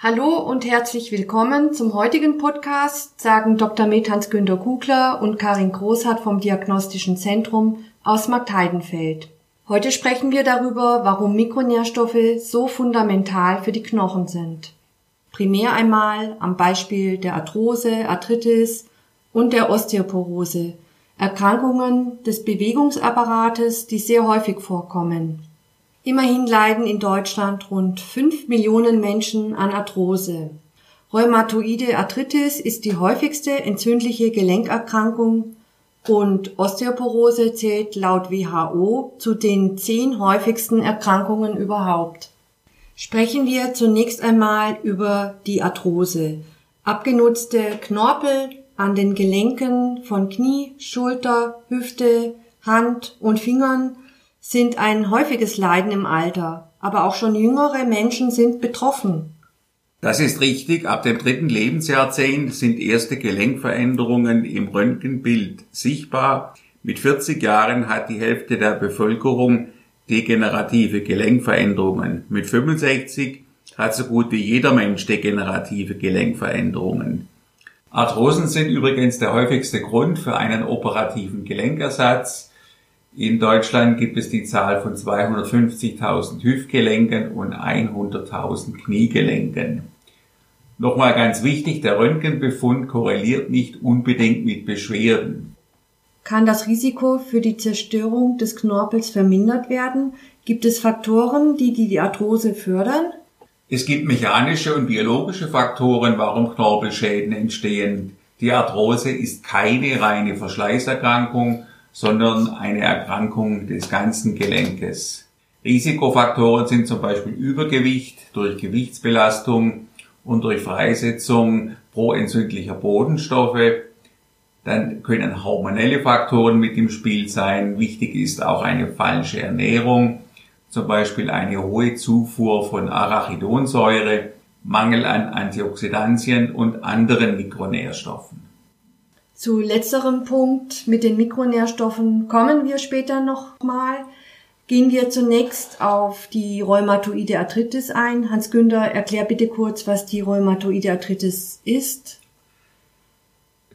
Hallo und herzlich willkommen zum heutigen Podcast, sagen Dr. Med Hans-Günter Kugler und Karin Großhardt vom Diagnostischen Zentrum aus Marktheidenfeld. Heute sprechen wir darüber, warum Mikronährstoffe so fundamental für die Knochen sind. Primär einmal am Beispiel der Arthrose, Arthritis und der Osteoporose, Erkrankungen des Bewegungsapparates, die sehr häufig vorkommen. Immerhin leiden in Deutschland rund 5 Millionen Menschen an Arthrose. Rheumatoide Arthritis ist die häufigste entzündliche Gelenkerkrankung und Osteoporose zählt laut WHO zu den zehn häufigsten Erkrankungen überhaupt. Sprechen wir zunächst einmal über die Arthrose. Abgenutzte Knorpel an den Gelenken von Knie, Schulter, Hüfte, Hand und Fingern sind ein häufiges Leiden im Alter, aber auch schon jüngere Menschen sind betroffen. Das ist richtig. Ab dem dritten Lebensjahrzehnt sind erste Gelenkveränderungen im Röntgenbild sichtbar. Mit 40 Jahren hat die Hälfte der Bevölkerung degenerative Gelenkveränderungen. Mit 65 hat so gut wie jeder Mensch degenerative Gelenkveränderungen. Arthrosen sind übrigens der häufigste Grund für einen operativen Gelenkersatz. In Deutschland gibt es die Zahl von 250.000 Hüftgelenken und 100.000 Kniegelenken. Nochmal ganz wichtig, der Röntgenbefund korreliert nicht unbedingt mit Beschwerden. Kann das Risiko für die Zerstörung des Knorpels vermindert werden? Gibt es Faktoren, die die Arthrose fördern? Es gibt mechanische und biologische Faktoren, warum Knorpelschäden entstehen. Die Arthrose ist keine reine Verschleißerkrankung, sondern eine Erkrankung des ganzen Gelenkes. Risikofaktoren sind zum Beispiel Übergewicht durch Gewichtsbelastung und durch Freisetzung proentzündlicher Bodenstoffe. Dann können hormonelle Faktoren mit im Spiel sein. Wichtig ist auch eine falsche Ernährung, zum Beispiel eine hohe Zufuhr von Arachidonsäure, Mangel an Antioxidantien und anderen Mikronährstoffen. Zu letzterem Punkt mit den Mikronährstoffen kommen wir später nochmal. Gehen wir zunächst auf die rheumatoide Arthritis ein. Hans Günther, erklär bitte kurz, was die rheumatoide Arthritis ist.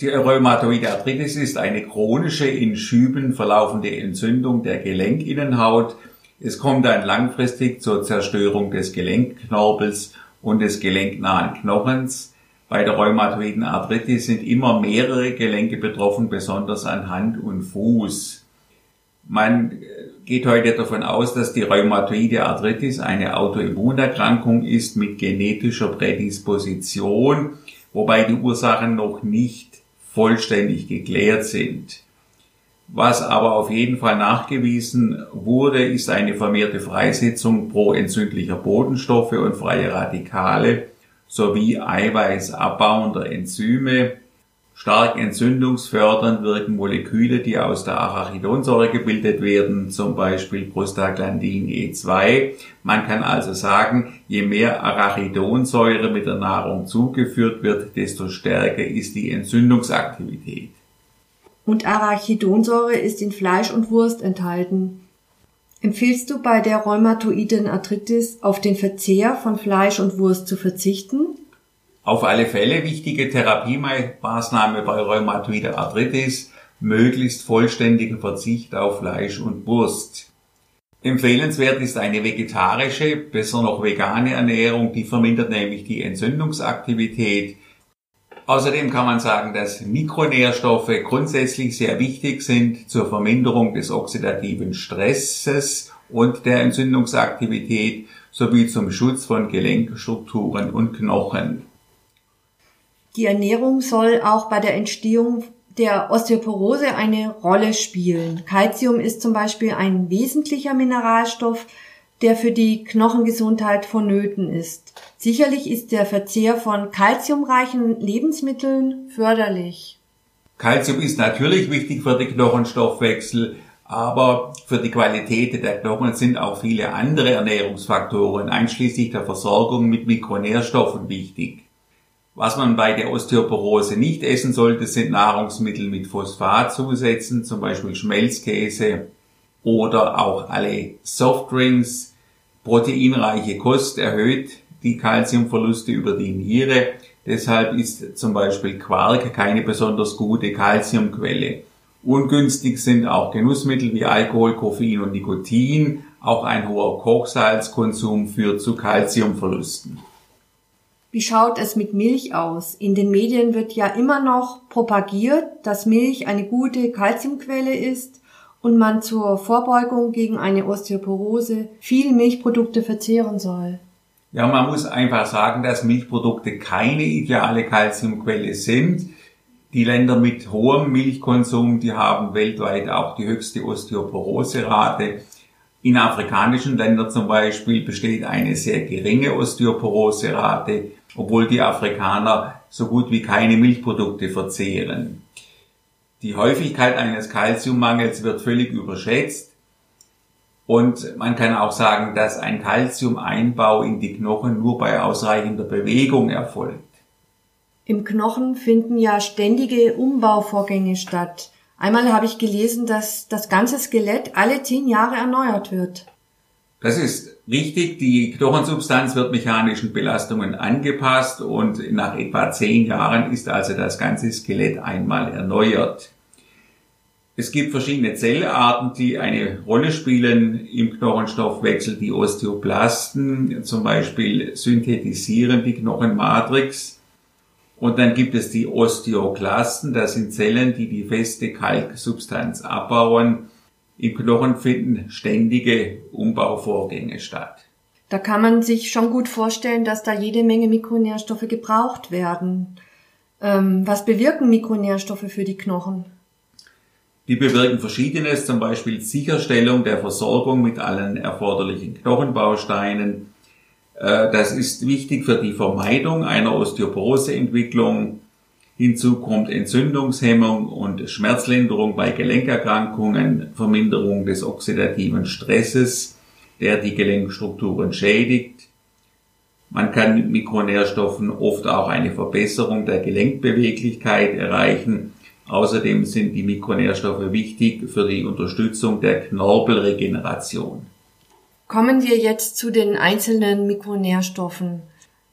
Die rheumatoide Arthritis ist eine chronische, in Schüben verlaufende Entzündung der Gelenkinnenhaut. Es kommt dann langfristig zur Zerstörung des Gelenkknorpels und des gelenknahen Knochens. Bei der rheumatoiden Arthritis sind immer mehrere Gelenke betroffen, besonders an Hand und Fuß. Man geht heute davon aus, dass die rheumatoide Arthritis eine Autoimmunerkrankung ist mit genetischer Prädisposition, wobei die Ursachen noch nicht vollständig geklärt sind. Was aber auf jeden Fall nachgewiesen wurde, ist eine vermehrte Freisetzung proentzündlicher Bodenstoffe und freie Radikale sowie eiweißabbauender Enzyme. Stark entzündungsfördernd wirken Moleküle, die aus der Arachidonsäure gebildet werden, zum Beispiel Prostaglandin E2. Man kann also sagen, je mehr Arachidonsäure mit der Nahrung zugeführt wird, desto stärker ist die Entzündungsaktivität. Und Arachidonsäure ist in Fleisch und Wurst enthalten. Empfiehlst du bei der rheumatoiden Arthritis auf den Verzehr von Fleisch und Wurst zu verzichten? Auf alle Fälle wichtige Therapiemaßnahme bei rheumatoider Arthritis, möglichst vollständigen Verzicht auf Fleisch und Wurst. Empfehlenswert ist eine vegetarische, besser noch vegane Ernährung, die vermindert nämlich die Entzündungsaktivität. Außerdem kann man sagen, dass Mikronährstoffe grundsätzlich sehr wichtig sind zur Verminderung des oxidativen Stresses und der Entzündungsaktivität sowie zum Schutz von Gelenkstrukturen und Knochen. Die Ernährung soll auch bei der Entstehung der Osteoporose eine Rolle spielen. Calcium ist zum Beispiel ein wesentlicher Mineralstoff, der für die Knochengesundheit vonnöten ist. Sicherlich ist der Verzehr von kalziumreichen Lebensmitteln förderlich. Kalzium ist natürlich wichtig für den Knochenstoffwechsel, aber für die Qualität der Knochen sind auch viele andere Ernährungsfaktoren, einschließlich der Versorgung mit Mikronährstoffen wichtig. Was man bei der Osteoporose nicht essen sollte, sind Nahrungsmittel mit Phosphatzusätzen, zum Beispiel Schmelzkäse oder auch alle Softdrinks, Proteinreiche Kost erhöht die Kalziumverluste über die Niere. Deshalb ist zum Beispiel Quark keine besonders gute Kalziumquelle. Ungünstig sind auch Genussmittel wie Alkohol, Koffein und Nikotin. Auch ein hoher Kochsalzkonsum führt zu Kalziumverlusten. Wie schaut es mit Milch aus? In den Medien wird ja immer noch propagiert, dass Milch eine gute Kalziumquelle ist und man zur Vorbeugung gegen eine Osteoporose viel Milchprodukte verzehren soll. Ja, man muss einfach sagen, dass Milchprodukte keine ideale Kalziumquelle sind. Die Länder mit hohem Milchkonsum, die haben weltweit auch die höchste Osteoporose-Rate. In afrikanischen Ländern zum Beispiel besteht eine sehr geringe Osteoporose-Rate, obwohl die Afrikaner so gut wie keine Milchprodukte verzehren. Die Häufigkeit eines Kalziummangels wird völlig überschätzt und man kann auch sagen, dass ein Kalziumeinbau in die Knochen nur bei ausreichender Bewegung erfolgt. Im Knochen finden ja ständige Umbauvorgänge statt. Einmal habe ich gelesen, dass das ganze Skelett alle zehn Jahre erneuert wird. Das ist richtig. Die Knochensubstanz wird mechanischen Belastungen angepasst und nach etwa zehn Jahren ist also das ganze Skelett einmal erneuert. Es gibt verschiedene Zellarten, die eine Rolle spielen im Knochenstoffwechsel. Die Osteoplasten zum Beispiel synthetisieren die Knochenmatrix. Und dann gibt es die Osteoklasten, das sind Zellen, die die feste Kalksubstanz abbauen. Im Knochen finden ständige Umbauvorgänge statt. Da kann man sich schon gut vorstellen, dass da jede Menge Mikronährstoffe gebraucht werden. Ähm, was bewirken Mikronährstoffe für die Knochen? Die bewirken Verschiedenes, zum Beispiel Sicherstellung der Versorgung mit allen erforderlichen Knochenbausteinen, äh, das ist wichtig für die Vermeidung einer Osteoporoseentwicklung. Hinzu kommt Entzündungshemmung und Schmerzlinderung bei Gelenkerkrankungen, Verminderung des oxidativen Stresses, der die Gelenkstrukturen schädigt. Man kann mit Mikronährstoffen oft auch eine Verbesserung der Gelenkbeweglichkeit erreichen. Außerdem sind die Mikronährstoffe wichtig für die Unterstützung der Knorpelregeneration. Kommen wir jetzt zu den einzelnen Mikronährstoffen.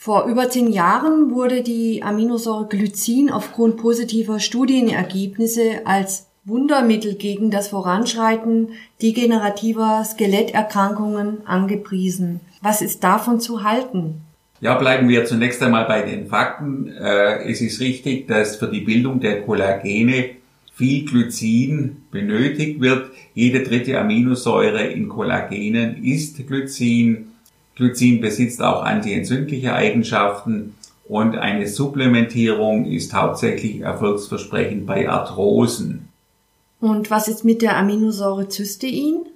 Vor über zehn Jahren wurde die Aminosäure Glycin aufgrund positiver Studienergebnisse als Wundermittel gegen das Voranschreiten degenerativer Skeletterkrankungen angepriesen. Was ist davon zu halten? Ja, bleiben wir zunächst einmal bei den Fakten. Äh, es ist richtig, dass für die Bildung der Kollagene viel Glycin benötigt wird. Jede dritte Aminosäure in Kollagenen ist Glycin. Glycin besitzt auch antientzündliche Eigenschaften und eine Supplementierung ist hauptsächlich erfolgsversprechend bei Arthrosen. Und was ist mit der Aminosäure Cystein?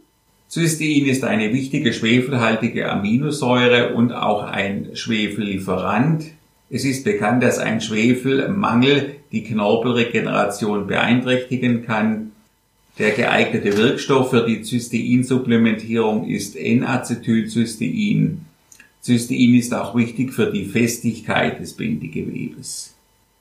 Cystein ist eine wichtige schwefelhaltige Aminosäure und auch ein Schwefellieferant. Es ist bekannt, dass ein Schwefelmangel die Knorpelregeneration beeinträchtigen kann. Der geeignete Wirkstoff für die Cysteinsupplementierung ist N-Acetylcystein. Cystein ist auch wichtig für die Festigkeit des Bindegewebes.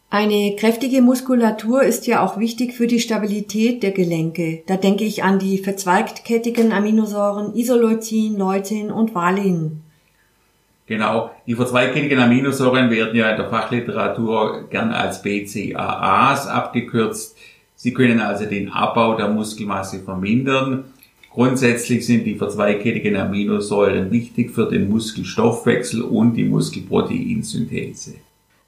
Eine kräftige Muskulatur ist ja auch wichtig für die Stabilität der Gelenke. Da denke ich an die verzweigtkettigen Aminosäuren Isoleucin, Leucin und Valin. Genau, die verzweigkettigen Aminosäuren werden ja in der Fachliteratur gern als BCAAs abgekürzt. Sie können also den Abbau der Muskelmasse vermindern. Grundsätzlich sind die verzweigkettigen Aminosäuren wichtig für den Muskelstoffwechsel und die Muskelproteinsynthese.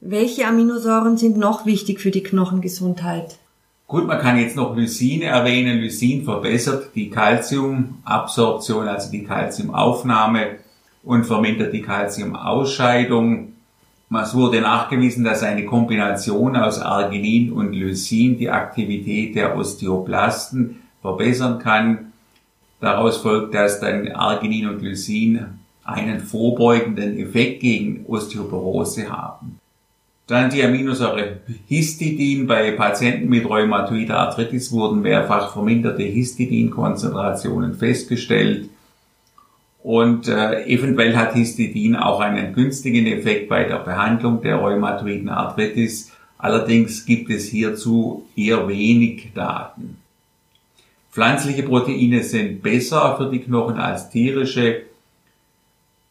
Welche Aminosäuren sind noch wichtig für die Knochengesundheit? Gut, man kann jetzt noch Lysin erwähnen. Lysin verbessert die Calciumabsorption, also die Calciumaufnahme und vermindert die Calciumausscheidung. Es wurde nachgewiesen, dass eine Kombination aus Arginin und Lysin die Aktivität der Osteoplasten verbessern kann. Daraus folgt, dass dann Arginin und Lysin einen vorbeugenden Effekt gegen Osteoporose haben. Dann die Aminosäure Histidin. Bei Patienten mit rheumatoider Arthritis wurden mehrfach verminderte Histidinkonzentrationen festgestellt. Und äh, eventuell hat Histidin auch einen günstigen Effekt bei der Behandlung der rheumatoiden Arthritis. Allerdings gibt es hierzu eher wenig Daten. Pflanzliche Proteine sind besser für die Knochen als tierische.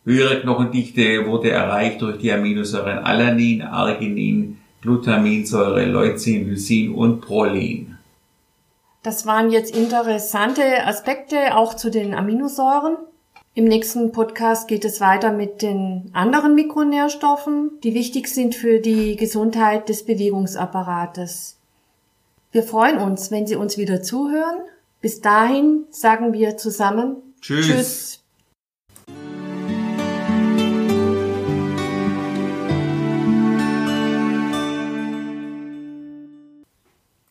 Höhere Knochendichte wurde erreicht durch die Aminosäuren Alanin, Arginin, Glutaminsäure, Leucin, Lysin und Prolin. Das waren jetzt interessante Aspekte auch zu den Aminosäuren. Im nächsten Podcast geht es weiter mit den anderen Mikronährstoffen, die wichtig sind für die Gesundheit des Bewegungsapparates. Wir freuen uns, wenn Sie uns wieder zuhören. Bis dahin sagen wir zusammen Tschüss. Tschüss.